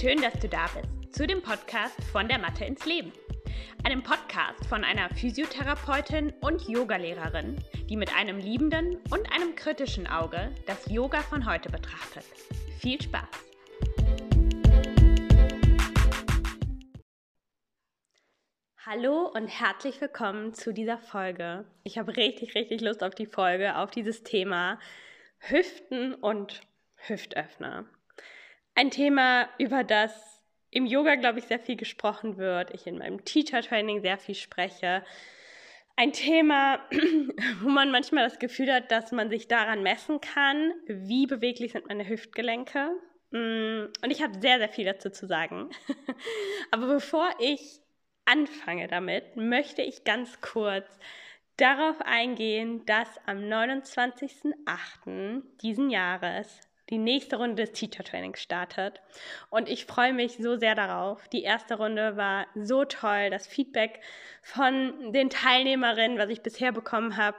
Schön, dass du da bist zu dem Podcast von der Mathe ins Leben. Einem Podcast von einer Physiotherapeutin und Yogalehrerin, die mit einem liebenden und einem kritischen Auge das Yoga von heute betrachtet. Viel Spaß! Hallo und herzlich willkommen zu dieser Folge. Ich habe richtig, richtig Lust auf die Folge, auf dieses Thema Hüften und Hüftöffner. Ein Thema, über das im Yoga, glaube ich, sehr viel gesprochen wird, ich in meinem Teacher-Training sehr viel spreche. Ein Thema, wo man manchmal das Gefühl hat, dass man sich daran messen kann, wie beweglich sind meine Hüftgelenke. Mm, und ich habe sehr, sehr viel dazu zu sagen. Aber bevor ich anfange damit, möchte ich ganz kurz darauf eingehen, dass am 29.08. diesen Jahres die nächste Runde des Teacher Trainings startet. Und ich freue mich so sehr darauf. Die erste Runde war so toll. Das Feedback von den Teilnehmerinnen, was ich bisher bekommen habe,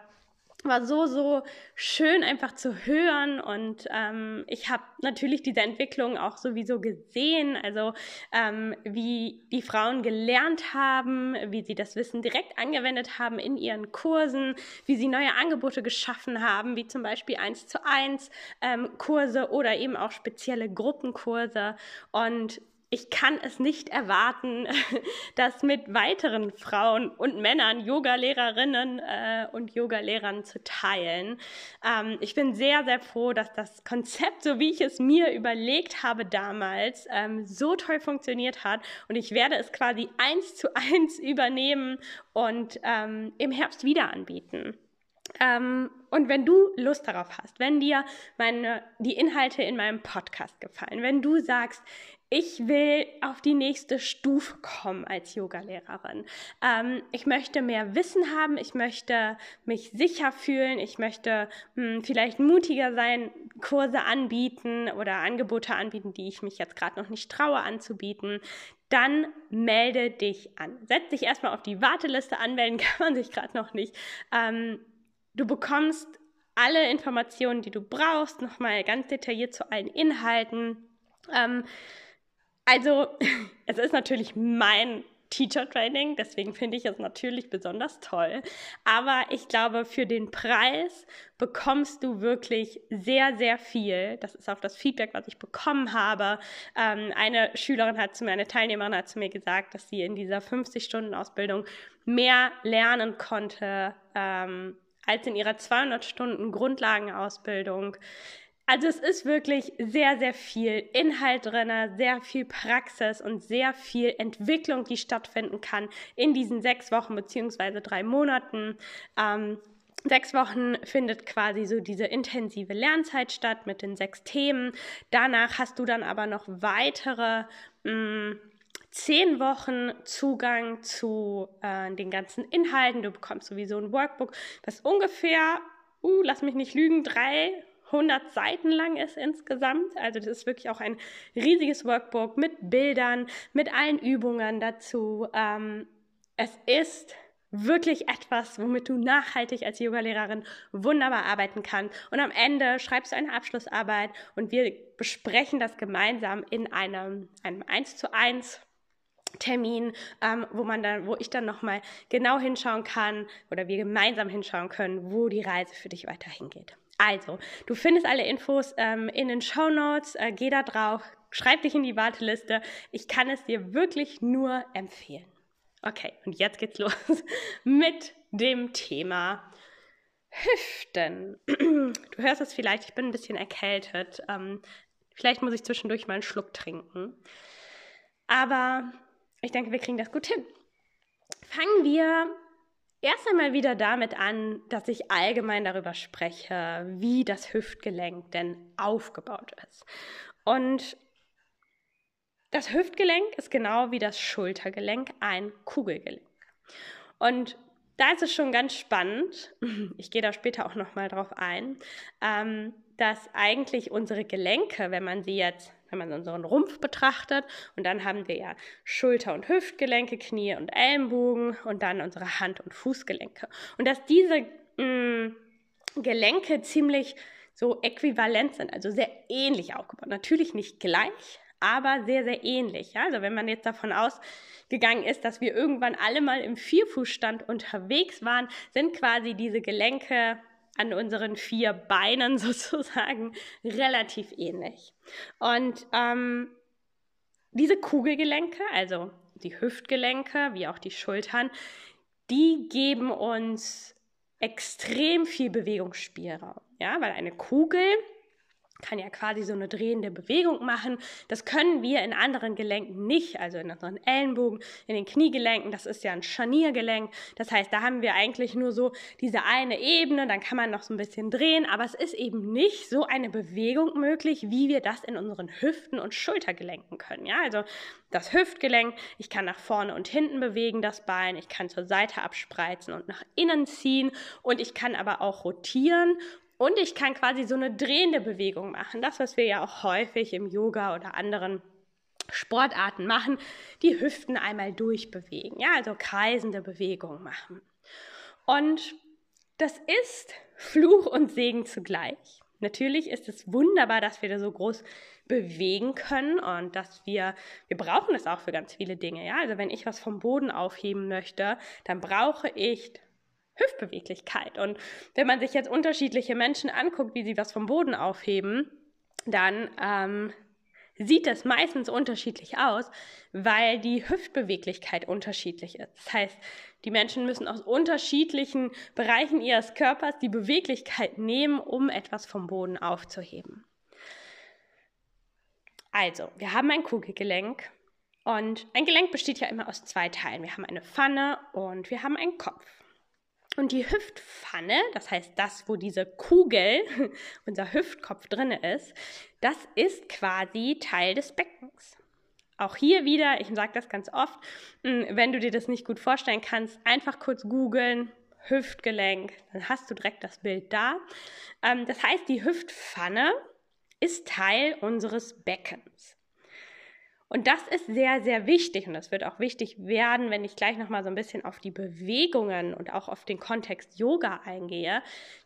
war so, so schön einfach zu hören und ähm, ich habe natürlich diese Entwicklung auch sowieso gesehen, also ähm, wie die Frauen gelernt haben, wie sie das Wissen direkt angewendet haben in ihren Kursen, wie sie neue Angebote geschaffen haben, wie zum Beispiel eins zu eins ähm, Kurse oder eben auch spezielle Gruppenkurse und ich kann es nicht erwarten, das mit weiteren Frauen und Männern, Yogalehrerinnen äh, und Yogalehrern zu teilen. Ähm, ich bin sehr, sehr froh, dass das Konzept, so wie ich es mir überlegt habe damals, ähm, so toll funktioniert hat. Und ich werde es quasi eins zu eins übernehmen und ähm, im Herbst wieder anbieten. Ähm, und wenn du Lust darauf hast, wenn dir meine, die Inhalte in meinem Podcast gefallen, wenn du sagst, ich will auf die nächste Stufe kommen als Yogalehrerin. Ähm, ich möchte mehr Wissen haben, ich möchte mich sicher fühlen, ich möchte mh, hm, vielleicht mutiger sein, Kurse anbieten oder Angebote anbieten, die ich mich jetzt gerade noch nicht traue anzubieten. Dann melde dich an. Setz dich erstmal auf die Warteliste. Anmelden kann man sich gerade noch nicht. Ähm, du bekommst alle Informationen, die du brauchst, nochmal ganz detailliert zu allen Inhalten. Ähm, also, es ist natürlich mein Teacher Training, deswegen finde ich es natürlich besonders toll. Aber ich glaube, für den Preis bekommst du wirklich sehr, sehr viel. Das ist auch das Feedback, was ich bekommen habe. Ähm, eine Schülerin hat zu mir, eine Teilnehmerin hat zu mir gesagt, dass sie in dieser 50-Stunden-Ausbildung mehr lernen konnte ähm, als in ihrer 200 Stunden Grundlagenausbildung. Also es ist wirklich sehr, sehr viel Inhalt drin, sehr viel Praxis und sehr viel Entwicklung, die stattfinden kann in diesen sechs Wochen beziehungsweise drei Monaten. Ähm, Sechs Wochen findet quasi so diese intensive Lernzeit statt mit den sechs Themen. Danach hast du dann aber noch weitere mh, mm, zehn Wochen Zugang zu äh, den ganzen Inhalten. Du bekommst sowieso ein Workbook, was ungefähr, uh, lass mich nicht lügen, drei 100 Seiten lang ist insgesamt. Also das ist wirklich auch ein riesiges Workbook mit Bildern, mit allen Übungen dazu. Ähm, es ist wirklich etwas, womit du nachhaltig als Yogalehrerin wunderbar arbeiten kannst. Und am Ende schreibst du eine Abschlussarbeit und wir besprechen das gemeinsam in einem, einem 1 zu 1 Termin, ähm, wo man dann, wo ich dann nochmal genau hinschauen kann oder wir gemeinsam hinschauen können, wo die Reise für dich weiterhin geht. Also, du findest alle Infos ähm, in den Show Notes. Äh, geh da drauf, schreib dich in die Warteliste. Ich kann es dir wirklich nur empfehlen. Okay, und jetzt geht's los mit dem Thema Hüften. Du hörst es vielleicht, ich bin ein bisschen erkältet. Ähm, vielleicht muss ich zwischendurch mal einen Schluck trinken. Aber ich denke, wir kriegen das gut hin. Fangen wir erst einmal wieder damit an, dass ich allgemein darüber spreche, wie das Hüftgelenk denn aufgebaut ist. Und das Hüftgelenk ist genau wie das Schultergelenk ein Kugelgelenk. Und da ist es schon ganz spannend, ich gehe da später auch nochmal drauf ein, ähm, dass eigentlich unsere Gelenke, wenn man sie jetzt wenn man unseren Rumpf betrachtet. Und dann haben wir ja Schulter- und Hüftgelenke, Knie und Ellenbogen und dann unsere Hand- und Fußgelenke. Und dass diese mh, mm, Gelenke ziemlich so äquivalent sind, also sehr ähnlich aufgebaut. Natürlich nicht gleich, aber sehr, sehr ähnlich. Ja? Also wenn man jetzt davon ausgegangen ist, dass wir irgendwann alle mal im Vierfußstand unterwegs waren, sind quasi diese Gelenke an unseren vier Beinen sozusagen relativ ähnlich. Und ähm, diese Kugelgelenke, also die Hüftgelenke wie auch die Schultern, die geben uns extrem viel Bewegungsspielraum. Ja, weil eine Kugel kann ja quasi so eine drehende Bewegung machen. Das können wir in anderen Gelenken nicht, also in unseren Ellenbogen, in den Kniegelenken, das ist ja ein Scharniergelenk. Das heißt, da haben wir eigentlich nur so diese eine Ebene, dann kann man noch so ein bisschen drehen, aber es ist eben nicht so eine Bewegung möglich, wie wir das in unseren Hüften und Schultergelenken können. Ja, also das Hüftgelenk, ich kann nach vorne und hinten bewegen das Bein, ich kann zur Seite abspreizen und nach innen ziehen und ich kann aber auch rotieren und ich kann quasi so eine drehende Bewegung machen. Das, was wir ja auch häufig im Yoga oder anderen Sportarten machen, die Hüften einmal durchbewegen. Ja, also kreisende Bewegungen machen. Und das ist Fluch und Segen zugleich. Natürlich ist es wunderbar, dass wir da so groß bewegen können und dass wir, wir brauchen es auch für ganz viele Dinge. Ja, also wenn ich was vom Boden aufheben möchte, dann brauche ich Hüftbeweglichkeit. Und wenn man sich jetzt unterschiedliche Menschen anguckt, wie sie was vom Boden aufheben, dann ähm, sieht das meistens unterschiedlich aus, weil die Hüftbeweglichkeit unterschiedlich ist. Das heißt, die Menschen müssen aus unterschiedlichen Bereichen ihres Körpers die Beweglichkeit nehmen, um etwas vom Boden aufzuheben. Also, wir haben ein Kugelgelenk und ein Gelenk besteht ja immer aus zwei Teilen. Wir haben eine Pfanne und wir haben einen Kopf. Und die Hüftpfanne, das heißt das, wo diese Kugel, unser Hüftkopf drin ist, das ist quasi Teil des Beckens. Auch hier wieder, ich sage das ganz oft, hm, wenn du dir das nicht gut vorstellen kannst, einfach kurz googeln, Hüftgelenk, dann hast du direkt das Bild da. Ähm, das heißt, die Hüftpfanne ist Teil unseres Beckens. Und das ist sehr, sehr wichtig und das wird auch wichtig werden, wenn ich gleich nochmal so ein bisschen auf die Bewegungen und auch auf den Kontext Yoga eingehe.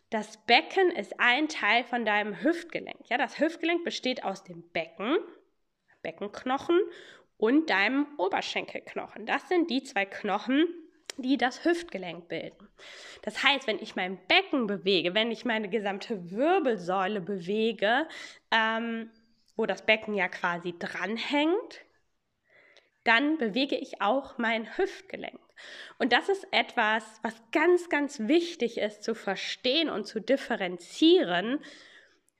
Das Becken ist ein Teil von deinem Hüftgelenk. Ja, das Hüftgelenk besteht aus dem Becken, Beckenknochen und deinem Oberschenkelknochen. Das sind die zwei Knochen, die das Hüftgelenk bilden. Das heißt, wenn ich mein Becken bewege, wenn ich meine gesamte Wirbelsäule bewege, ähm, wo das Becken ja quasi dranhängt, dann bewege ich auch mein Hüftgelenk. Und das ist etwas, was ganz, ganz wichtig ist zu verstehen und zu differenzieren.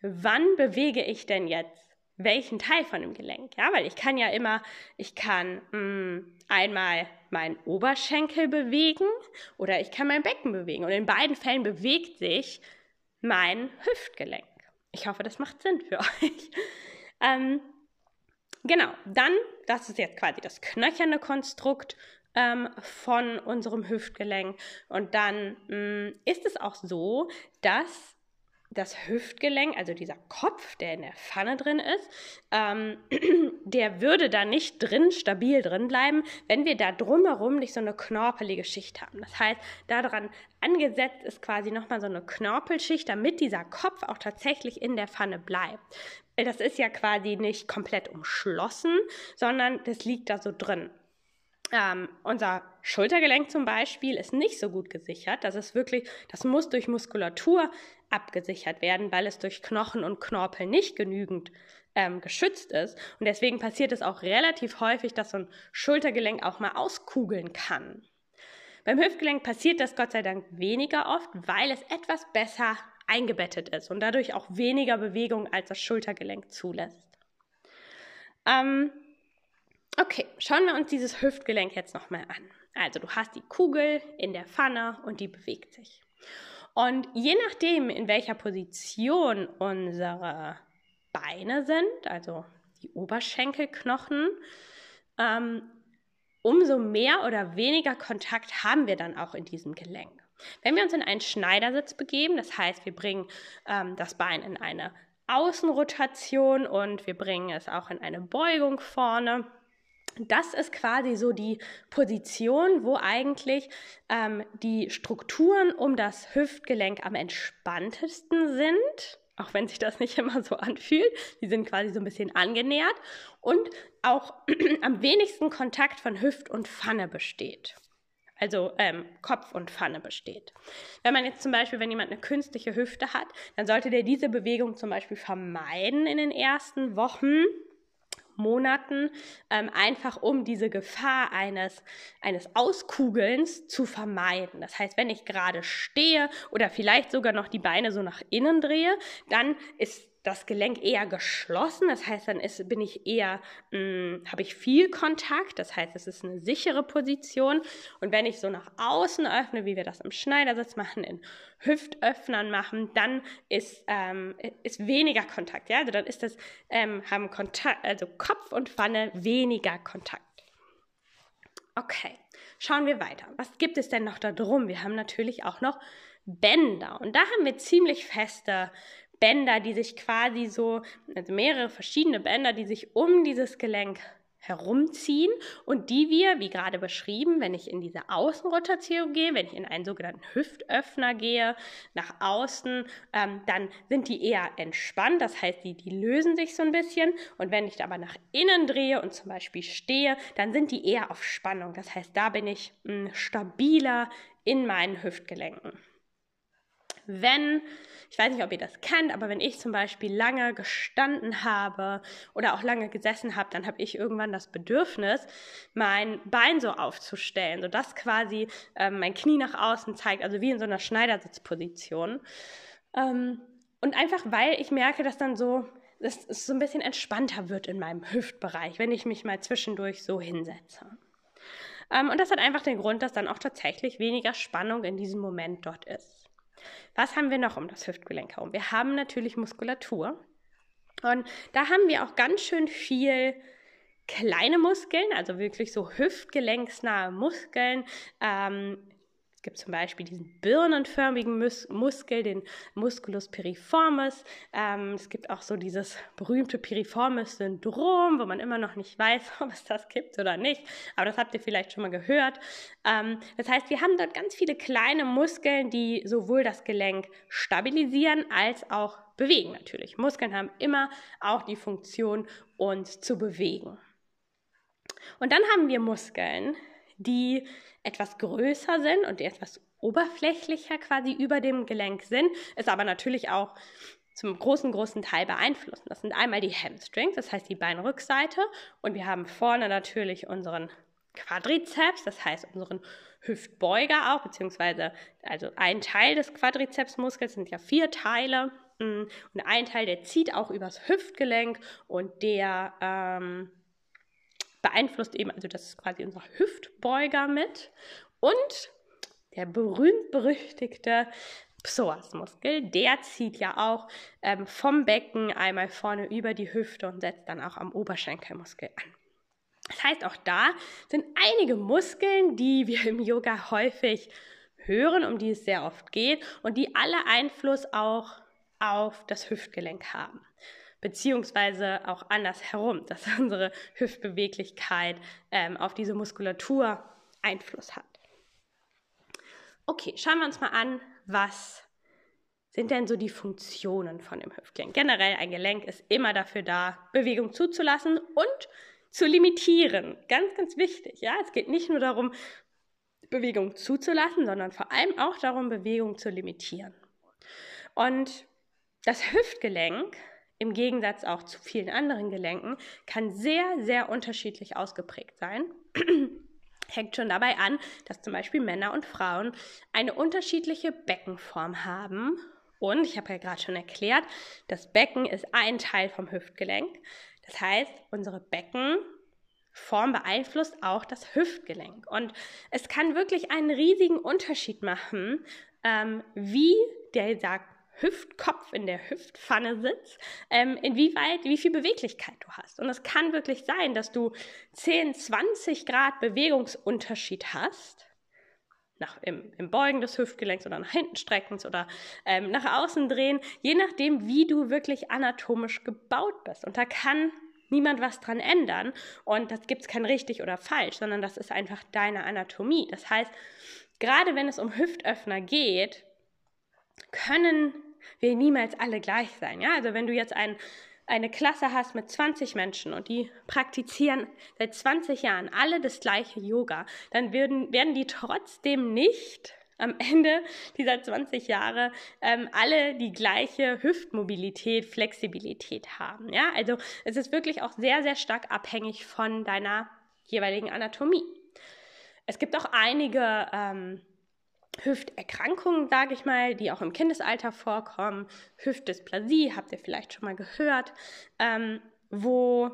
Wann bewege ich denn jetzt welchen Teil von dem Gelenk? Ja, weil ich kann ja immer, ich kann mh, mm, einmal meinen Oberschenkel bewegen oder ich kann mein Becken bewegen. Und in beiden Fällen bewegt sich mein Hüftgelenk. Ich hoffe, das macht Sinn für euch. Ähm, genau, dann, das ist jetzt quasi das knöcherne Konstrukt ähm, von unserem Hüftgelenk. Und dann mh, mm, ist es auch so, dass das Hüftgelenk, also dieser Kopf, der in der Pfanne drin ist, ähm, der würde da nicht drin, stabil drin bleiben, wenn wir da drumherum nicht so eine knorpelige Schicht haben. Das heißt, daran angesetzt ist quasi nochmal so eine Knorpelschicht, damit dieser Kopf auch tatsächlich in der Pfanne bleibt. Das ist ja quasi nicht komplett umschlossen, sondern das liegt da so drin. Ähm, unser Schultergelenk zum Beispiel ist nicht so gut gesichert. Das ist wirklich, das muss durch Muskulatur abgesichert werden, weil es durch Knochen und Knorpel nicht genügend ähm, geschützt ist. Und deswegen passiert es auch relativ häufig, dass so ein Schultergelenk auch mal auskugeln kann. Beim Hüftgelenk passiert das Gott sei Dank weniger oft, weil es etwas besser eingebettet ist und dadurch auch weniger Bewegung als das Schultergelenk zulässt. Ähm, okay, schauen wir uns dieses Hüftgelenk jetzt nochmal an. Also du hast die Kugel in der Pfanne und die bewegt sich. Und je nachdem, in welcher Position unsere Beine sind, also die Oberschenkelknochen, ähm, umso mehr oder weniger Kontakt haben wir dann auch in diesem Gelenk. Wenn wir uns in einen Schneidersitz begeben, das heißt, wir bringen ähm, das Bein in eine Außenrotation und wir bringen es auch in eine Beugung vorne, das ist quasi so die Position, wo eigentlich ähm, die Strukturen um das Hüftgelenk am entspanntesten sind. auch wenn sich das nicht immer so anfühlt. Die sind quasi so ein bisschen angenähert und auch am wenigsten Kontakt von Hüft und Pfanne besteht. Also ähm, Kopf und Pfanne besteht. Wenn man jetzt zum Beispiel, wenn jemand eine künstliche Hüfte hat, dann sollte der diese Bewegung zum Beispiel vermeiden in den ersten Wochen Monaten, ähm, einfach um diese Gefahr eines, eines Auskugelns zu vermeiden. Das heißt, wenn ich gerade stehe oder vielleicht sogar noch die Beine so nach innen drehe, dann ist das Gelenk eher geschlossen. Das heißt, dann ist, bin ich eher, hm, habe ich viel Kontakt. Das heißt, es ist eine sichere Position. Und wenn ich so nach außen öffne, wie wir das im Schneidersitz machen, in Hüftöffnern machen, dann ist, ähm, ist weniger Kontakt. Ja? Also dann ist das, ähm, haben Kontakt, also Kopf und Pfanne weniger Kontakt. Okay, schauen wir weiter. Was gibt es denn noch da drum? Wir haben natürlich auch noch Bänder. Und da haben wir ziemlich feste Bänder, die sich quasi so, also mehrere verschiedene Bänder, die sich um dieses Gelenk herumziehen und die wir, wie gerade beschrieben, wenn ich in diese Außenrotation gehe, wenn ich in einen sogenannten Hüftöffner gehe, nach außen, ähm, dann sind die eher entspannt, das heißt, die, die lösen sich so ein bisschen und wenn ich aber nach innen drehe und zum Beispiel stehe, dann sind die eher auf Spannung, das heißt, da bin ich mh, hm, stabiler in meinen Hüftgelenken. Wenn ich weiß nicht, ob ihr das kennt, aber wenn ich zum Beispiel lange gestanden habe oder auch lange gesessen habe, dann habe ich irgendwann das Bedürfnis, mein Bein so aufzustellen, sodass quasi ähm, mein Knie nach außen zeigt, also wie in so einer Schneidersitzposition. Ähm, und einfach weil ich merke, dass dann so dass es so ein bisschen entspannter wird in meinem Hüftbereich, wenn ich mich mal zwischendurch so hinsetze. Ähm, und das hat einfach den Grund, dass dann auch tatsächlich weniger Spannung in diesem Moment dort ist. Was haben wir noch um das Hüftgelenk herum? Wir haben natürlich Muskulatur. Und da haben wir auch ganz schön viel kleine Muskeln, also wirklich so hüftgelenksnahe Muskeln. Ähm, gibt zum Beispiel diesen birnenförmigen Mus Muskel, den Musculus piriformis. Ähm, es gibt auch so dieses berühmte Piriformis-Syndrom, wo man immer noch nicht weiß, ob es das gibt oder nicht. Aber das habt ihr vielleicht schon mal gehört. Ähm, das heißt, wir haben dort ganz viele kleine Muskeln, die sowohl das Gelenk stabilisieren als auch bewegen natürlich. Muskeln haben immer auch die Funktion, uns zu bewegen. Und dann haben wir Muskeln, die etwas größer sind und die etwas oberflächlicher quasi über dem Gelenk sind, es aber natürlich auch zum großen, großen Teil beeinflussen. Das sind einmal die Hamstrings, das heißt die Beinrückseite, und wir haben vorne natürlich unseren Quadrizeps, das heißt unseren Hüftbeuger auch, beziehungsweise also ein Teil des Quadrizepsmuskels sind ja vier Teile. Mm, und ein Teil, der zieht auch übers Hüftgelenk und der ähm, beeinflusst eben, also das ist quasi unser Hüftbeuger mit und der berühmt-berüchtigte Psoasmuskel, der zieht ja auch ähm, vom Becken einmal vorne über die Hüfte und setzt dann auch am Oberschenkelmuskel an. Das heißt, auch da sind einige Muskeln, die wir im Yoga häufig hören, um die es sehr oft geht und die alle Einfluss auch auf das Hüftgelenk haben beziehungsweise auch andersherum, dass unsere Hüftbeweglichkeit ähm, auf diese Muskulatur Einfluss hat. Okay, schauen wir uns mal an, was sind denn so die Funktionen von dem Hüftgelenk? Generell ein Gelenk ist immer dafür da, Bewegung zuzulassen und zu limitieren. Ganz, ganz wichtig. Ja, es geht nicht nur darum, Bewegung zuzulassen, sondern vor allem auch darum, Bewegung zu limitieren. Und das Hüftgelenk im Gegensatz auch zu vielen anderen Gelenken, kann sehr, sehr unterschiedlich ausgeprägt sein. Hängt schon dabei an, dass zum Beispiel Männer und Frauen eine unterschiedliche Beckenform haben. Und ich habe ja gerade schon erklärt, das Becken ist ein Teil vom Hüftgelenk. Das heißt, unsere Beckenform beeinflusst auch das Hüftgelenk. Und es kann wirklich einen riesigen Unterschied machen, ähm, wie der sagt, Hüftkopf in der Hüftpfanne sitzt, ähm, inwieweit, wie viel Beweglichkeit du hast. Und es kann wirklich sein, dass du 10, 20 Grad Bewegungsunterschied hast. Nach, im, im Beugen des Hüftgelenks oder nach hinten streckens oder ähm, nach außen drehen, je nachdem, wie du wirklich anatomisch gebaut bist. Und da kann niemand was dran ändern. Und das gibt es kein richtig oder falsch, sondern das ist einfach deine Anatomie. Das heißt, gerade wenn es um Hüftöffner geht, können wir niemals alle gleich sein. Ja? Also wenn du jetzt ein, eine Klasse hast mit 20 Menschen und die praktizieren seit 20 Jahren alle das gleiche Yoga, dann werden, werden die trotzdem nicht am Ende dieser 20 Jahre ähm, alle die gleiche Hüftmobilität, Flexibilität haben. Ja, also es ist wirklich auch sehr, sehr stark abhängig von deiner jeweiligen Anatomie. Es gibt auch einige ähm, Hüfterkrankungen, sage ich mal, die auch im Kindesalter vorkommen. Hüftdysplasie, habt ihr vielleicht schon mal gehört, ähm, wo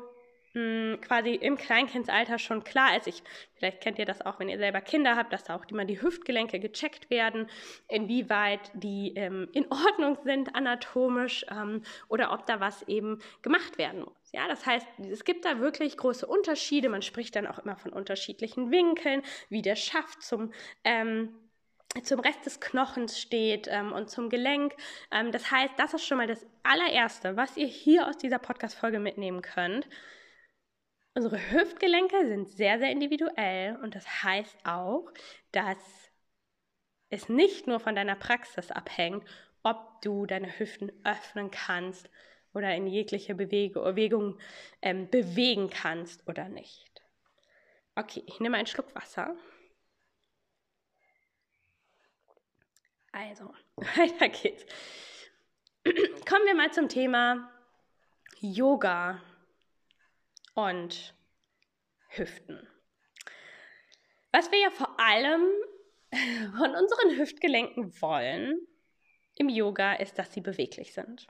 mh, quasi im Kleinkindsalter schon klar ist. Ich, vielleicht kennt ihr das auch, wenn ihr selber Kinder habt, dass da auch immer die Hüftgelenke gecheckt werden, inwieweit die ähm, in Ordnung sind anatomisch ähm, oder ob da was eben gemacht werden muss. Ja, das heißt, es gibt da wirklich große Unterschiede. Man spricht dann auch immer von unterschiedlichen Winkeln, wie der Schaft zum ähm, zum Rest des Knochens steht ähm, und zum Gelenk. Ähm, das heißt, das ist schon mal das allererste, was ihr hier aus dieser Podcast-Folge mitnehmen könnt. Unsere Hüftgelenke sind sehr, sehr individuell und das heißt auch, dass es nicht nur von deiner Praxis abhängt, ob du deine Hüften öffnen kannst oder in jegliche Bewegung ähm, bewegen kannst oder nicht. Okay, ich nehme einen Schluck Wasser. Also, weiter geht's. Kommen wir mal zum Thema Yoga und Hüften. Was wir ja vor allem von unseren Hüftgelenken wollen im Yoga ist, dass sie beweglich sind.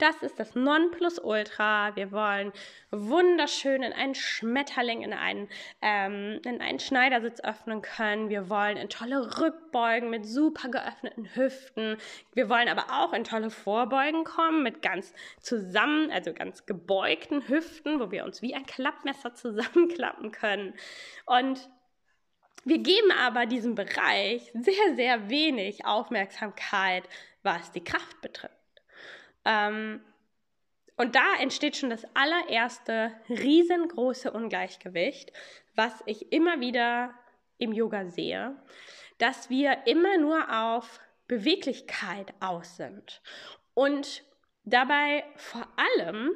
Das ist das Nonplusultra. Wir wollen wunderschön in einen Schmetterling, in einen, ähm, in einen Schneidersitz öffnen können. Wir wollen in tolle Rückbeugen mit super geöffneten Hüften. Wir wollen aber auch in tolle Vorbeugen kommen mit ganz zusammen, also ganz gebeugten Hüften, wo wir uns wie ein Klappmesser zusammenklappen können. Und wir geben aber diesem Bereich sehr, sehr wenig Aufmerksamkeit, was die Kraft betrifft. Ähm, und da entsteht schon das allererste riesengroße Ungleichgewicht, was ich immer wieder im Yoga sehe, dass wir immer nur auf Beweglichkeit aus sind und dabei vor allem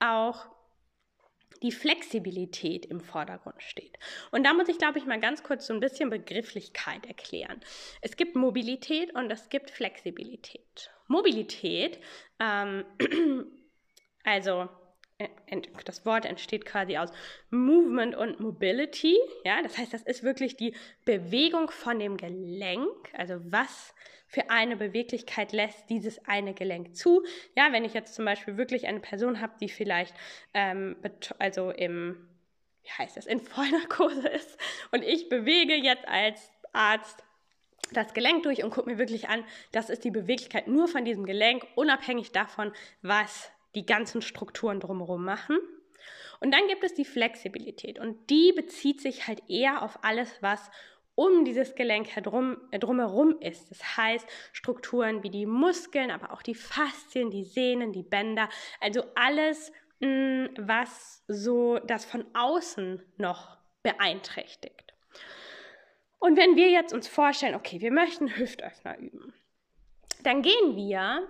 auch die Flexibilität im Vordergrund steht. Und da muss ich, glaube ich, mal ganz kurz so ein bisschen Begrifflichkeit erklären. Es gibt Mobilität und es gibt Flexibilität. Mobilität, ähm, also das Wort entsteht quasi aus Movement und Mobility. Ja, das heißt, das ist wirklich die Bewegung von dem Gelenk. Also was für eine Beweglichkeit lässt dieses eine Gelenk zu. Ja, wenn ich jetzt zum Beispiel wirklich eine Person habe, die vielleicht ähm, also im wie heißt das, in Vollnarkose ist und ich bewege jetzt als Arzt das Gelenk durch und gucke mir wirklich an, das ist die Beweglichkeit nur von diesem Gelenk, unabhängig davon, was die ganzen Strukturen drumherum machen. Und dann gibt es die Flexibilität und die bezieht sich halt eher auf alles, was um dieses Gelenk herum, äh, drumherum ist. Das heißt, Strukturen wie die Muskeln, aber auch die Faszien, die Sehnen, die Bänder, also alles, mm, was so das von außen noch beeinträchtigt. Und wenn wir jetzt uns vorstellen, okay, wir möchten Hüftöffner üben, dann gehen wir,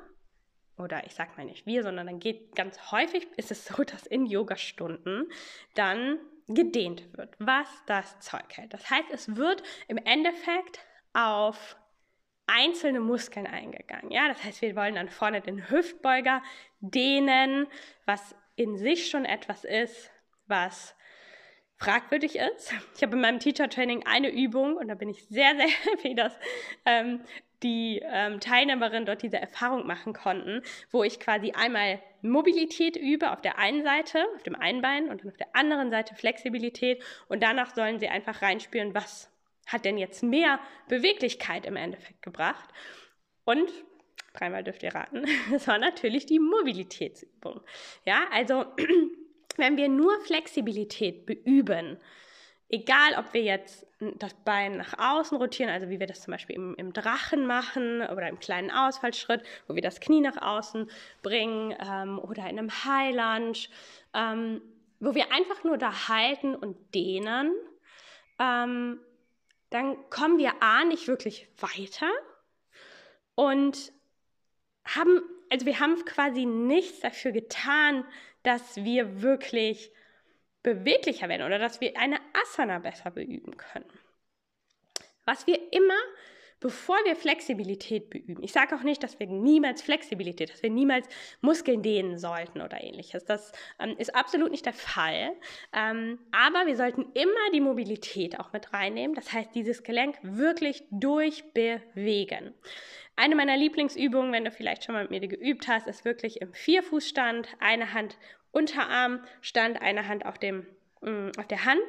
oder ich sag mal nicht wir, sondern dann geht ganz häufig, ist es so, dass in Yogastunden dann gedehnt wird, was das Zeug hält. Das heißt, es wird im Endeffekt auf einzelne Muskeln eingegangen. Ja, das heißt, wir wollen dann vorne den Hüftbeuger dehnen, was in sich schon etwas ist, was fragwürdig ist. Ich habe in meinem Teacher-Training eine Übung und da bin ich sehr, sehr happy, dass ähm, die ähm, Teilnehmerinnen dort diese Erfahrung machen konnten, wo ich quasi einmal Mobilität übe auf der einen Seite, auf dem einen Bein und dann auf der anderen Seite Flexibilität und danach sollen sie einfach reinspüren, was hat denn jetzt mehr Beweglichkeit im Endeffekt gebracht. Und dreimal dürft ihr raten, es war natürlich die Mobilitätsübung. Ja, also wenn wir nur Flexibilität beüben, egal ob wir jetzt das Bein nach außen rotieren, also wie wir das zum Beispiel im, im Drachen machen oder im kleinen Ausfallschritt, wo wir das Knie nach außen bringen ähm, oder in einem High Lunge, ähm, wo wir einfach nur da halten und dehnen, ähm, dann kommen wir A nicht wirklich weiter und haben, also wir haben quasi nichts dafür getan, dass wir wirklich beweglicher werden oder dass wir eine Asana besser beüben können. Was wir immer bevor wir Flexibilität beüben. Ich sage auch nicht, dass wir niemals Flexibilität, dass wir niemals Muskeln dehnen sollten oder ähnliches. Das ähm, ist absolut nicht der Fall. Ähm, aber wir sollten immer die Mobilität auch mit reinnehmen. Das heißt, dieses Gelenk wirklich durchbewegen. Eine meiner Lieblingsübungen, wenn du vielleicht schon mal mit mir geübt hast, ist wirklich im Vierfußstand, eine Hand Unterarmstand, eine Hand auf, dem, mm, auf der Hand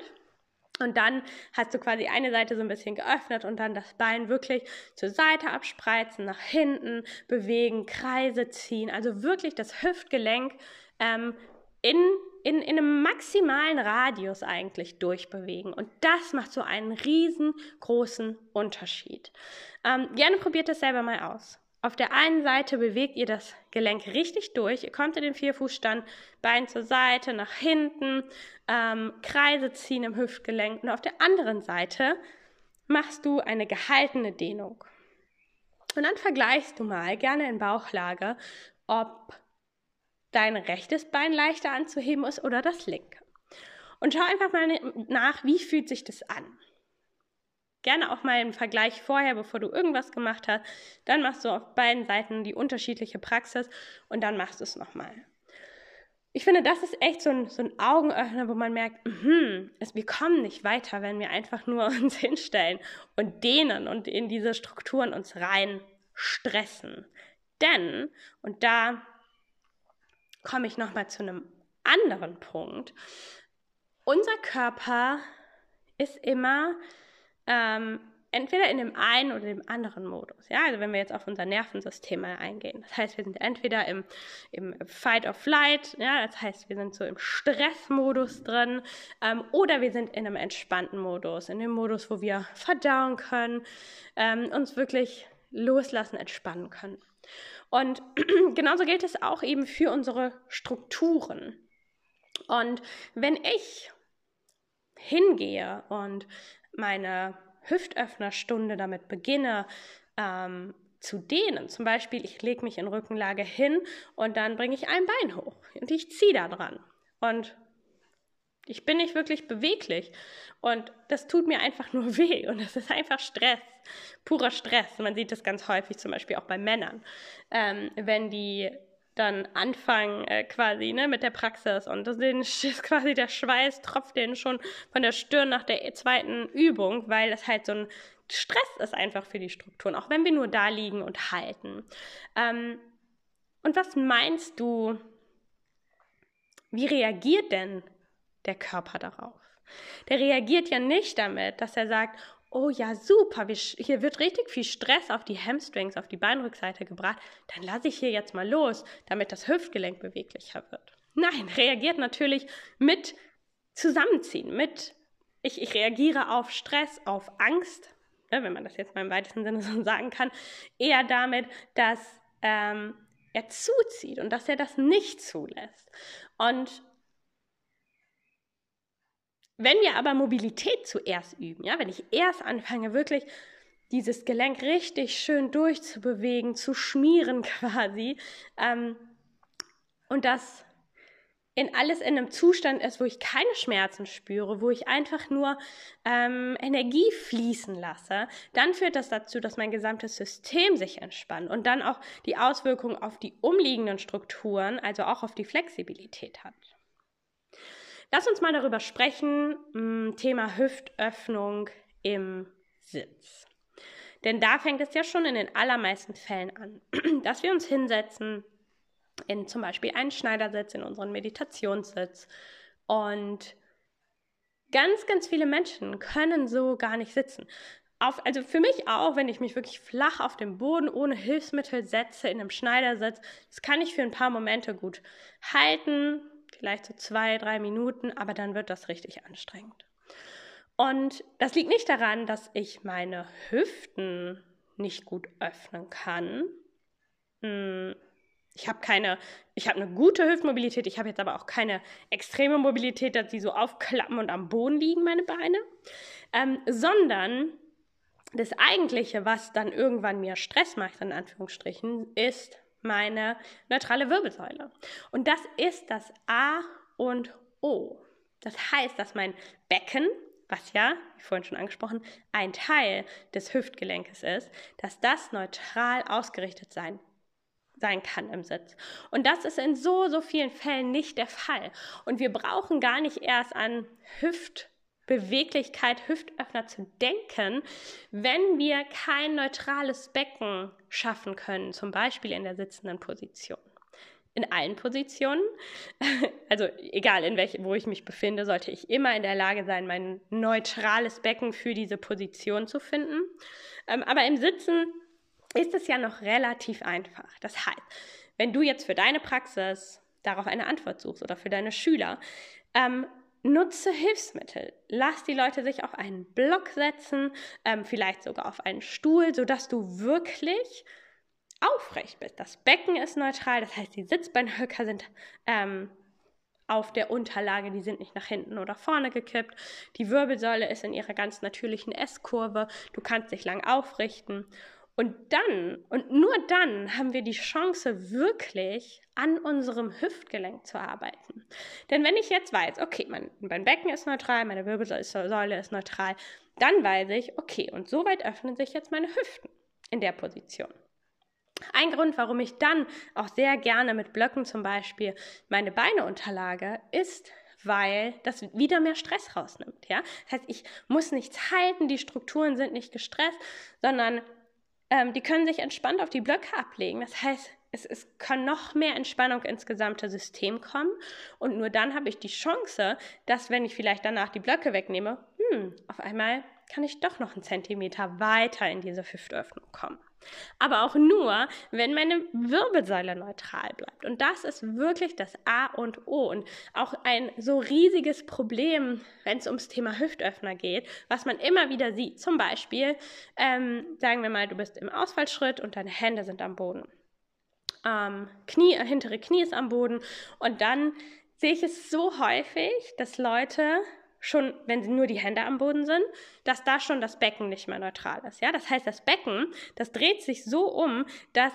und dann hast du quasi eine Seite so ein bisschen geöffnet und dann das Bein wirklich zur Seite abspreizen, nach hinten bewegen, Kreise ziehen. Also wirklich das Hüftgelenk ähm, in, in, in einem maximalen Radius eigentlich durchbewegen. Und das macht so einen riesengroßen Unterschied. Ähm, gerne probiert das selber mal aus. Auf der einen Seite bewegt ihr das Gelenk richtig durch. Ihr kommt in den Vierfußstand, Bein zur Seite, nach hinten, ähm, Kreise ziehen im Hüftgelenk. Und auf der anderen Seite machst du eine gehaltene Dehnung. Und dann vergleichst du mal gerne in Bauchlage, ob dein rechtes Bein leichter anzuheben ist oder das linke. Und schau einfach mal nach, wie fühlt sich das an. Gerne auch mal im Vergleich vorher, bevor du irgendwas gemacht hast. Dann machst du auf beiden Seiten die unterschiedliche Praxis und dann machst du es nochmal. Ich finde, das ist echt so ein, so ein Augenöffner, wo man merkt, mh, es, wir kommen nicht weiter, wenn wir einfach nur uns hinstellen und dehnen und in diese Strukturen uns rein stressen. Denn, und da komme ich nochmal zu einem anderen Punkt, unser Körper ist immer ähm, entweder in dem einen oder dem anderen Modus. Ja, also wenn wir jetzt auf unser Nervensystem eingehen. Das heißt, wir sind entweder im, im Fight or Flight, ja, das heißt, wir sind so im Stressmodus drin, ähm, oder wir sind in einem entspannten Modus, in dem Modus, wo wir verdauen können, ähm, uns wirklich loslassen, entspannen können. Und genauso gilt es auch eben für unsere Strukturen. Und wenn ich hingehe und meine Hüftöffnerstunde damit beginne, ähm, zu dehnen. Zum Beispiel, ich lege mich in Rückenlage hin und dann bringe ich ein Bein hoch und ich ziehe da dran. Und ich bin nicht wirklich beweglich. Und das tut mir einfach nur weh. Und das ist einfach Stress, purer Stress. Man sieht das ganz häufig zum Beispiel auch bei Männern. Ähm, wenn die dann anfangen äh, quasi ne, mit der Praxis und das ist quasi der Schweiß tropft denen schon von der Stirn nach der zweiten Übung, weil das halt so ein Stress ist einfach für die Strukturen, auch wenn wir nur da liegen und halten. Ähm, und was meinst du, wie reagiert denn der Körper darauf? Der reagiert ja nicht damit, dass er sagt, oh ja, super, hier wird richtig viel Stress auf die Hamstrings, auf die Beinrückseite gebracht, dann lasse ich hier jetzt mal los, damit das Hüftgelenk beweglicher wird. Nein, reagiert natürlich mit Zusammenziehen, mit ich, ich reagiere auf Stress, auf Angst, ne, wenn man das jetzt mal im weitesten Sinne so sagen kann, eher damit, dass ähm, er zuzieht und dass er das nicht zulässt. Und wenn wir aber Mobilität zuerst üben, ja, wenn ich erst anfange, wirklich dieses Gelenk richtig schön durchzubewegen, zu schmieren quasi, ähm, und das in alles in einem Zustand ist, wo ich keine Schmerzen spüre, wo ich einfach nur ähm, Energie fließen lasse, dann führt das dazu, dass mein gesamtes System sich entspannt und dann auch die Auswirkungen auf die umliegenden Strukturen, also auch auf die Flexibilität hat. Lass uns mal darüber sprechen, hm, Thema Hüftöffnung im Sitz. Denn da fängt es ja schon in den allermeisten Fällen an, dass wir uns hinsetzen in zum Beispiel einen Schneidersitz, in unseren Meditationssitz. Und ganz, ganz viele Menschen können so gar nicht sitzen. Auf, also für mich auch, wenn ich mich wirklich flach auf dem Boden ohne Hilfsmittel setze in einem Schneidersitz, das kann ich für ein paar Momente gut halten, vielleicht so zwei, drei Minuten, aber dann wird das richtig anstrengend. Und das liegt nicht daran, dass ich meine Hüften nicht gut öffnen kann. Hm, ich habe keine, ich habe eine gute Hüftmobilität, ich habe jetzt aber auch keine extreme Mobilität, dass sie so aufklappen und am Boden liegen, meine Beine, ähm, sondern das Eigentliche, was dann irgendwann mir Stress macht, in Anführungsstrichen, ist meine neutrale Wirbelsäule. Und das ist das A und O. Das heißt, dass mein Becken, was ja, wie vorhin schon angesprochen, ein Teil des Hüftgelenkes ist, dass das neutral ausgerichtet sein sein kann im Sitz. Und das ist in so, so vielen Fällen nicht der Fall. Und wir brauchen gar nicht erst an Hüftbeweglichkeit, Hüftöffner zu denken, wenn wir kein neutrales Becken schaffen können, zum Beispiel in der sitzenden Position in allen Positionen. Also egal, in welche, wo ich mich befinde, sollte ich immer in der Lage sein, mein neutrales Becken für diese Position zu finden. Ähm, aber im Sitzen ist es ja noch relativ einfach. Das heißt, wenn du jetzt für deine Praxis darauf eine Antwort suchst oder für deine Schüler, ähm, nutze Hilfsmittel. Lass die Leute sich auf einen Block setzen, ähm, vielleicht sogar auf einen Stuhl, sodass du wirklich aufrecht bist. Das Becken ist neutral, das heißt, die Sitzbeinhöcker sind ähm, auf der Unterlage, die sind nicht nach hinten oder vorne gekippt. Die Wirbelsäule ist in ihrer ganz natürlichen S-Kurve. Du kannst dich lang aufrichten. Und dann, und nur dann haben wir die Chance, wirklich an unserem Hüftgelenk zu arbeiten. Denn wenn ich jetzt weiß, okay, mein, mein Becken ist neutral, meine Wirbelsäule ist neutral, dann weiß ich, okay, und so weit öffnen sich jetzt meine Hüften in der Position. Ein Grund, warum ich dann auch sehr gerne mit Blöcken zum Beispiel meine Beine unterlage, ist, weil das wieder mehr Stress rausnimmt. Ja? Das heißt, ich muss nichts halten, die Strukturen sind nicht gestresst, sondern ähm, die können sich entspannt auf die Blöcke ablegen. Das heißt, es, es kann noch mehr Entspannung ins gesamte System kommen und nur dann habe ich die Chance, dass wenn ich vielleicht danach die Blöcke wegnehme, hm, auf einmal kann ich doch noch einen Zentimeter weiter in diese Hüftöffnung kommen. Aber auch nur, wenn meine Wirbelsäule neutral bleibt. Und das ist wirklich das A und O. Und auch ein so riesiges Problem, wenn es ums Thema Hüftöffner geht, was man immer wieder sieht. Zum Beispiel, ähm, sagen wir mal, du bist im Ausfallschritt und deine Hände sind am Boden. Ähm, Knie, äh, hintere Knie ist am Boden. Und dann sehe ich es so häufig, dass Leute schon, wenn sie nur die Hände am Boden sind, dass da schon das Becken nicht mehr neutral ist. Ja, das heißt, das Becken, das dreht sich so um, dass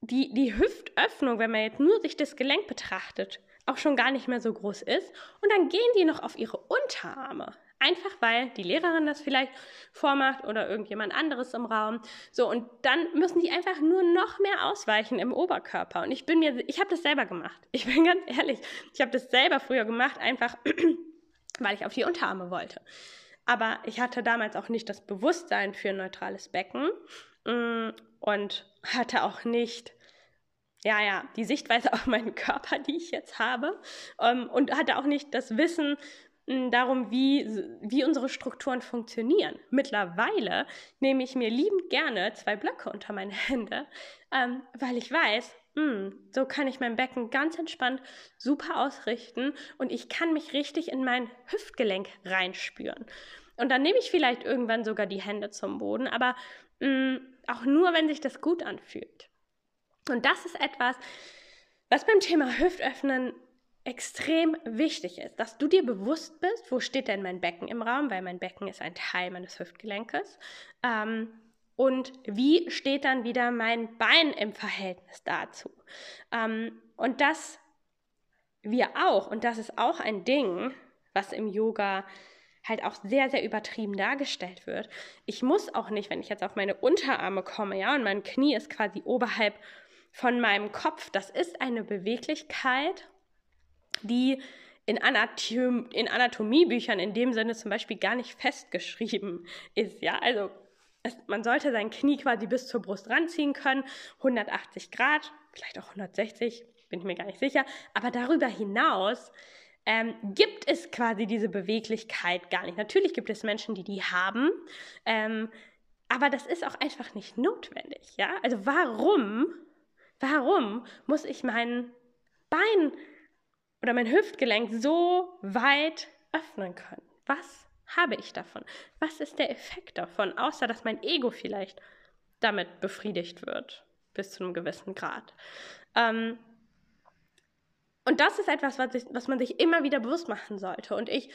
die, die Hüftöffnung, wenn man jetzt nur sich das Gelenk betrachtet, auch schon gar nicht mehr so groß ist. Und dann gehen die noch auf ihre Unterarme. Einfach weil die Lehrerin das vielleicht vormacht oder irgendjemand anderes im Raum. So, und dann müssen die einfach nur noch mehr ausweichen im Oberkörper. Und ich bin mir, ich habe das selber gemacht. Ich bin ganz ehrlich, ich habe das selber früher gemacht, einfach weil ich auf die Unterarme wollte. Aber ich hatte damals auch nicht das Bewusstsein für ein neutrales Becken mm, und hatte auch nicht, ja, ja, die Sichtweise auf meinen Körper, die ich jetzt habe ähm, und hatte auch nicht das Wissen mm, darum, wie, wie unsere Strukturen funktionieren. Mittlerweile nehme ich mir liebend gerne zwei Blöcke unter meine Hände, ähm, weil ich weiß, so kann ich mein Becken ganz entspannt super ausrichten und ich kann mich richtig in mein Hüftgelenk reinspüren. Und dann nehme ich vielleicht irgendwann sogar die Hände zum Boden, aber mh, hm, auch nur, wenn sich das gut anfühlt. Und das ist etwas, was beim Thema Hüftöffnen extrem wichtig ist, dass du dir bewusst bist, wo steht denn mein Becken im Raum, weil mein Becken ist ein Teil meines Hüftgelenkes. Ähm, und wie steht dann wieder mein Bein im Verhältnis dazu. Ähm, und das wir auch, und das ist auch ein Ding, was im Yoga halt auch sehr, sehr übertrieben dargestellt wird. Ich muss auch nicht, wenn ich jetzt auf meine Unterarme komme, ja, und mein Knie ist quasi oberhalb von meinem Kopf, das ist eine Beweglichkeit, die in, Anatom in Anatomiebüchern in dem Sinne zum Beispiel gar nicht festgeschrieben ist, ja, also man sollte sein Knie quasi bis zur Brust ranziehen können, 180 Grad, vielleicht auch 160, bin ich mir gar nicht sicher. Aber darüber hinaus ähm, gibt es quasi diese Beweglichkeit gar nicht. Natürlich gibt es Menschen, die die haben, ähm, aber das ist auch einfach nicht notwendig. Ja? Also warum, warum muss ich mein Bein oder mein Hüftgelenk so weit öffnen können? Was habe ich davon? Was ist der Effekt davon, außer dass mein Ego vielleicht damit befriedigt wird, bis zu einem gewissen Grad? Ähm, und das ist etwas, was, ich, was man sich immer wieder bewusst machen sollte. Und ich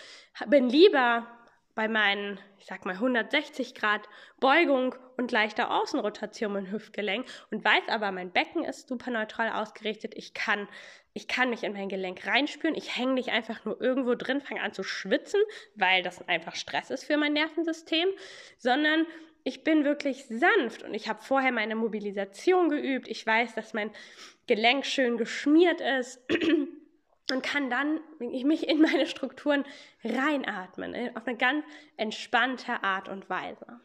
bin lieber bei meinen, ich sag mal, 160 Grad Beugung und leichter Außenrotation im Hüftgelenk und weiß aber, mein Becken ist super neutral ausgerichtet. Ich kann, ich kann mich in mein Gelenk reinspüren. Ich hänge nicht einfach nur irgendwo drin, fange an zu schwitzen, weil das einfach Stress ist für mein Nervensystem, sondern ich bin wirklich sanft und ich habe vorher meine Mobilisation geübt. Ich weiß, dass mein Gelenk schön geschmiert ist und kann dann mich in meine Strukturen reinatmen, äh, auf eine ganz entspannte Art und Weise.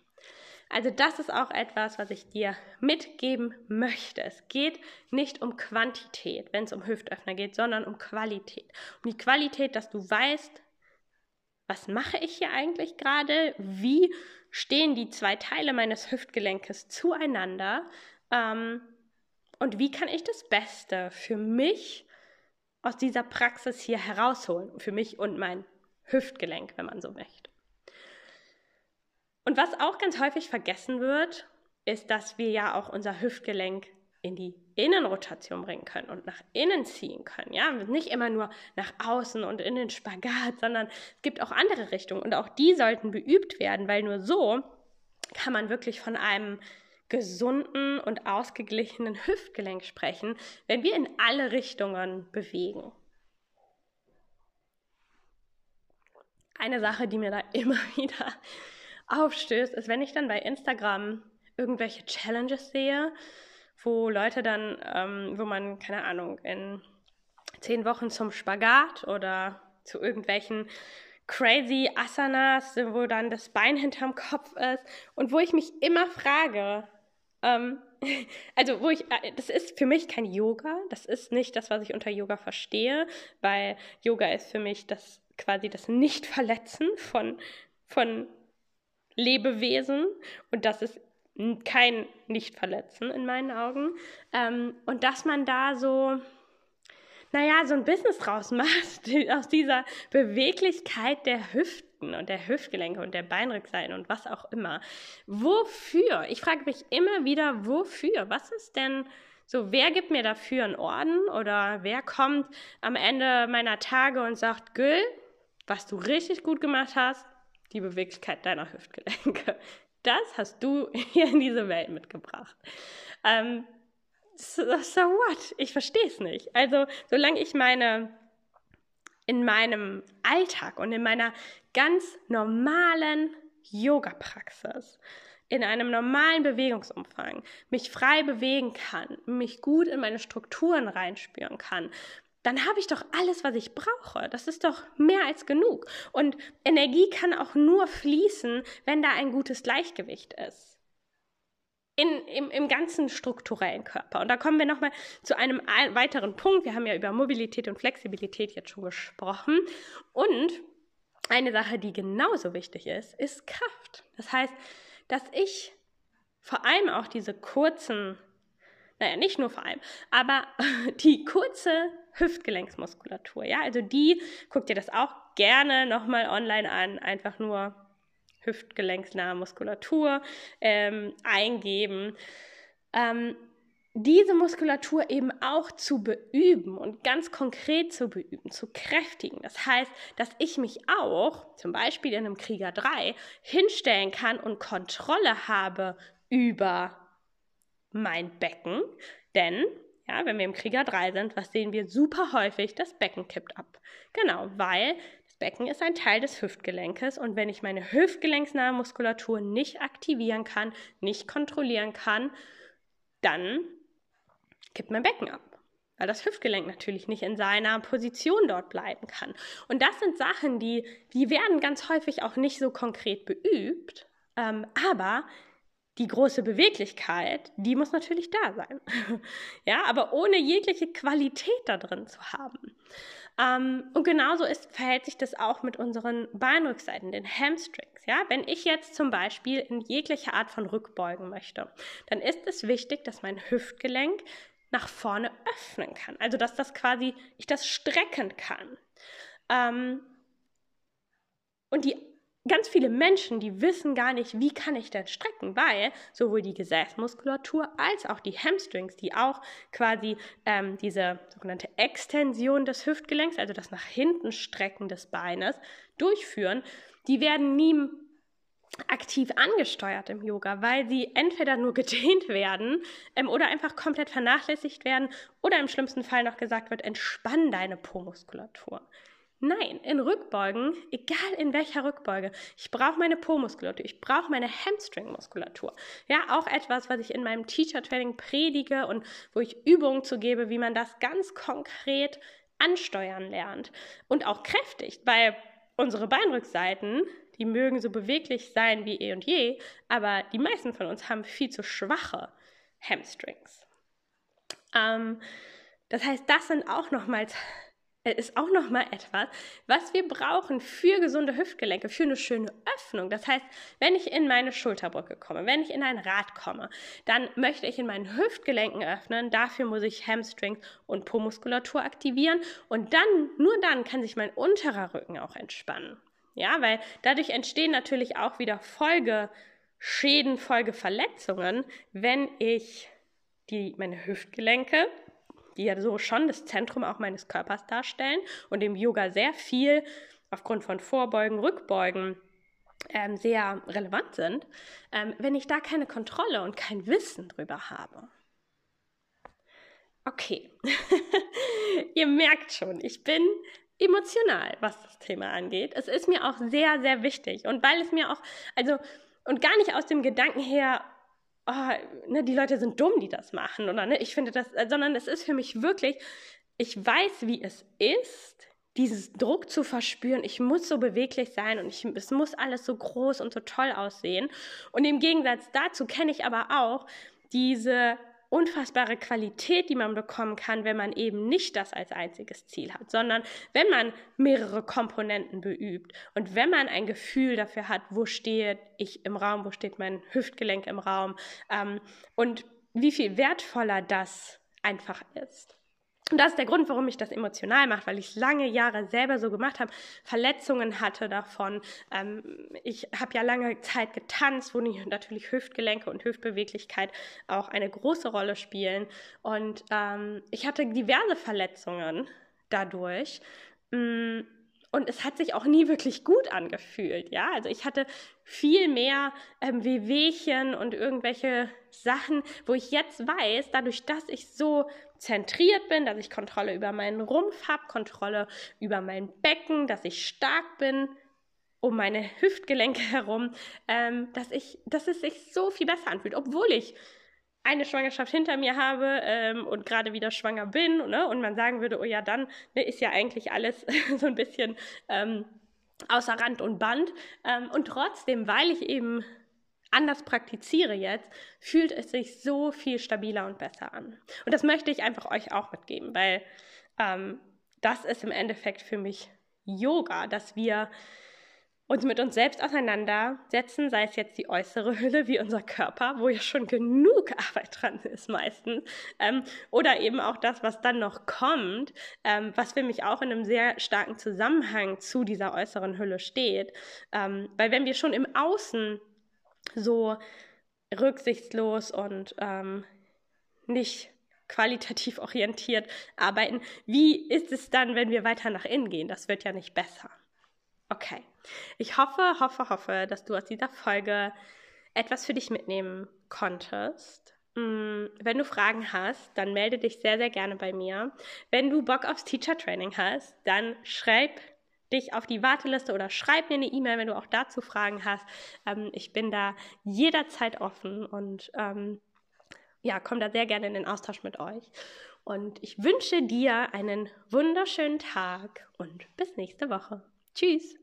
Also das ist auch etwas, was ich dir mitgeben möchte. Es geht nicht um Quantität, wenn es um Hüftöffner geht, sondern um Qualität. Um die Qualität, dass du weißt, was mache ich hier eigentlich gerade? Wie stehen die zwei Teile meines Hüftgelenkes zueinander? Ähm, und wie kann ich das Beste für mich aus dieser Praxis hier herausholen? Für mich und mein Hüftgelenk, wenn man so möchte. Und was auch ganz häufig vergessen wird, ist, dass wir ja auch unser Hüftgelenk in die Innenrotation bringen können und nach innen ziehen können. Ja, nicht immer nur nach außen und in den Spagat, sondern es gibt auch andere Richtungen und auch die sollten beübt werden, weil nur so kann man wirklich von einem gesunden und ausgeglichenen Hüftgelenk sprechen, wenn wir in alle Richtungen bewegen. Eine Sache, die mir da immer wieder aufstößt, ist, wenn ich dann bei Instagram irgendwelche Challenges sehe, wo Leute dann, ähm, wo man, keine Ahnung, in zehn Wochen zum Spagat oder zu irgendwelchen crazy Asanas, wo dann das Bein hinterm Kopf ist und wo ich mich immer frage, ähm, also wo ich, äh, das ist für mich kein Yoga, das ist nicht das, was ich unter Yoga verstehe, weil Yoga ist für mich das quasi das Nicht-Verletzen von, von Lebewesen und das ist kein Nicht-Verletzen in meinen Augen. Ähm, und dass man da so, naja, so ein Business draus macht, aus dieser Beweglichkeit der Hüften und der Hüftgelenke und der Beinrückseiten und was auch immer. Wofür? Ich frage mich immer wieder, wofür? Was ist denn so, wer gibt mir dafür einen Orden oder wer kommt am Ende meiner Tage und sagt, Gül, was du richtig gut gemacht hast, die Beweglichkeit deiner Hüftgelenke das hast du hier in diese Welt mitgebracht. Ähm, so, so what? Ich verstehe es nicht. Also, solange ich meine in meinem Alltag und in meiner ganz normalen Yoga-Praxis, in einem normalen Bewegungsumfang, mich frei bewegen kann, mich gut in meine Strukturen reinspüren kann, dann habe ich doch alles, was ich brauche. Das ist doch mehr als genug. Und Energie kann auch nur fließen, wenn da ein gutes Gleichgewicht ist. In, im, Im ganzen strukturellen Körper. Und da kommen wir nochmal zu einem weiteren Punkt. Wir haben ja über Mobilität und Flexibilität jetzt schon gesprochen. Und eine Sache, die genauso wichtig ist, ist Kraft. Das heißt, dass ich vor allem auch diese kurzen naja, nicht nur vor allem, aber die kurze Hüftgelenksmuskulatur, ja, also die, guck dir das auch gerne nochmal online an, einfach nur hüftgelenksnahe Muskulatur ähm, eingeben. Ähm, diese Muskulatur eben auch zu beüben und ganz konkret zu beüben, zu kräftigen. Das heißt, dass ich mich auch, zum Beispiel in einem Krieger 3, hinstellen kann und Kontrolle habe über mein Becken, denn ja, wenn wir im Krieger 3 sind, was sehen wir super häufig? Das Becken kippt ab. Genau, weil Becken ist ein Teil des Hüftgelenkes und wenn ich meine hüftgelenksnahe Muskulatur nicht aktivieren kann, nicht kontrollieren kann, dann kippt mein Becken ab. Weil das Hüftgelenk natürlich nicht in seiner Position dort bleiben kann. Und das sind Sachen, die, die werden ganz häufig auch nicht so konkret beübt, ähm, aber die große Beweglichkeit, die muss natürlich da sein. ja, aber ohne jegliche Qualität da drin zu haben. Ähm, und genauso ist, verhält sich das auch mit unseren Beinrückseiten, den Hamstrings. Ja, wenn ich jetzt zum Beispiel in jegliche Art von Rückbeugen möchte, dann ist es wichtig, dass mein Hüftgelenk nach vorne öffnen kann. Also, dass das quasi, ich das strecken kann. Ähm, und die ganz viele Menschen, die wissen gar nicht, wie kann ich denn strecken, weil sowohl die Gesäßmuskulatur als auch die Hamstrings, die auch quasi ähm, diese sogenannte Extension des Hüftgelenks, also das nach hinten strecken des Beines, durchführen, die werden nie aktiv angesteuert im Yoga, weil sie entweder nur gedehnt werden ähm, oder einfach komplett vernachlässigt werden oder im schlimmsten Fall noch gesagt wird, entspann deine Po-Muskulatur. Nein, in Rückbeugen, egal in welcher Rückbeuge, ich brauche meine Po-Muskulatur, ich brauche meine Hamstring-Muskulatur. Ja, auch etwas, was ich in meinem Teacher-Training predige und wo ich Übungen zu gebe, wie man das ganz konkret ansteuern lernt. Und auch kräftigt, weil unsere Beinrückseiten, die mögen so beweglich sein wie eh und je, aber die meisten von uns haben viel zu schwache Hamstrings. Ähm, das heißt, das sind auch nochmals ist auch noch mal etwas, was wir brauchen für gesunde Hüftgelenke, für eine schöne Öffnung. Das heißt, wenn ich in meine Schulterbrücke komme, wenn ich in ein Rad komme, dann möchte ich in meinen Hüftgelenken öffnen. Dafür muss ich Hamstrings und Po-Muskulatur aktivieren und dann, nur dann kann sich mein unterer Rücken auch entspannen. Ja, weil dadurch entstehen natürlich auch wieder Folgeschäden, Folgeverletzungen, wenn ich die, meine Hüftgelenke die ja so schon das Zentrum auch meines Körpers darstellen und im Yoga sehr viel aufgrund von Vorbeugen, Rückbeugen ähm, sehr relevant sind, ähm, wenn ich da keine Kontrolle und kein Wissen drüber habe. Okay, ihr merkt schon, ich bin emotional, was das Thema angeht. Es ist mir auch sehr, sehr wichtig und weil es mir auch, also, und gar nicht aus dem Gedanken her, oh, ne, die Leute sind dumm, die das machen, oder ne, ich finde das, sondern es ist für mich wirklich, ich weiß, wie es ist, dieses Druck zu verspüren, ich muss so beweglich sein und ich, es muss alles so groß und so toll aussehen. Und im Gegensatz dazu kenne ich aber auch diese unfassbare Qualität, die man bekommen kann, wenn man eben nicht das als einziges Ziel hat, sondern wenn man mehrere Komponenten beübt und wenn man ein Gefühl dafür hat, wo stehe ich im Raum, wo steht mein Hüftgelenk im Raum ähm, und wie viel wertvoller das einfach ist. Und das ist der Grund, warum mich das emotional macht, weil ich lange Jahre selber so gemacht habe, Verletzungen hatte davon. Ähm, ich habe ja lange Zeit getanzt, wo natürlich Hüftgelenke und Hüftbeweglichkeit auch eine große Rolle spielen. Und ähm, ich hatte diverse Verletzungen dadurch. Mm, und es hat sich auch nie wirklich gut angefühlt, ja. Also ich hatte viel mehr ähm, Wehwehchen und irgendwelche Sachen, wo ich jetzt weiß, dadurch, dass ich so zentriert bin, dass ich Kontrolle über meinen Rumpf habe, Kontrolle über mein Becken, dass ich stark bin um meine Hüftgelenke herum, ähm, dass ich, dass es sich so viel besser anfühlt, obwohl ich eine Schwangerschaft hinter mir habe ähm, und gerade wieder schwanger bin ne, und man sagen würde, oh ja, dann ne, ist ja eigentlich alles so ein bisschen ähm, außer Rand und Band. Ähm, und trotzdem, weil ich eben anders praktiziere jetzt, fühlt es sich so viel stabiler und besser an. Und das möchte ich einfach euch auch mitgeben, weil ähm, das ist im Endeffekt für mich Yoga, dass wir uns mit uns selbst auseinandersetzen, sei es jetzt die äußere Hülle wie unser Körper, wo ja schon genug Arbeit dran ist meistens, ähm, oder eben auch das, was dann noch kommt, ähm, was für mich auch in einem sehr starken Zusammenhang zu dieser äußeren Hülle steht. Ähm, weil wenn wir schon im Außen so rücksichtslos und ähm, nicht qualitativ orientiert arbeiten, wie ist es dann, wenn wir weiter nach innen gehen? Das wird ja nicht besser. Okay. Ich hoffe, hoffe, hoffe, dass du aus dieser Folge etwas für dich mitnehmen konntest. Mm, wenn du Fragen hast, dann melde dich sehr, sehr gerne bei mir. Wenn du Bock aufs Teacher Training hast, dann schreib dich auf die Warteliste oder schreib mir eine E-Mail, wenn du auch dazu Fragen hast. Ähm, ich bin da jederzeit offen und ähm, ja, komme da sehr gerne in den Austausch mit euch. Und ich wünsche dir einen wunderschönen Tag und bis nächste Woche. Tschüss.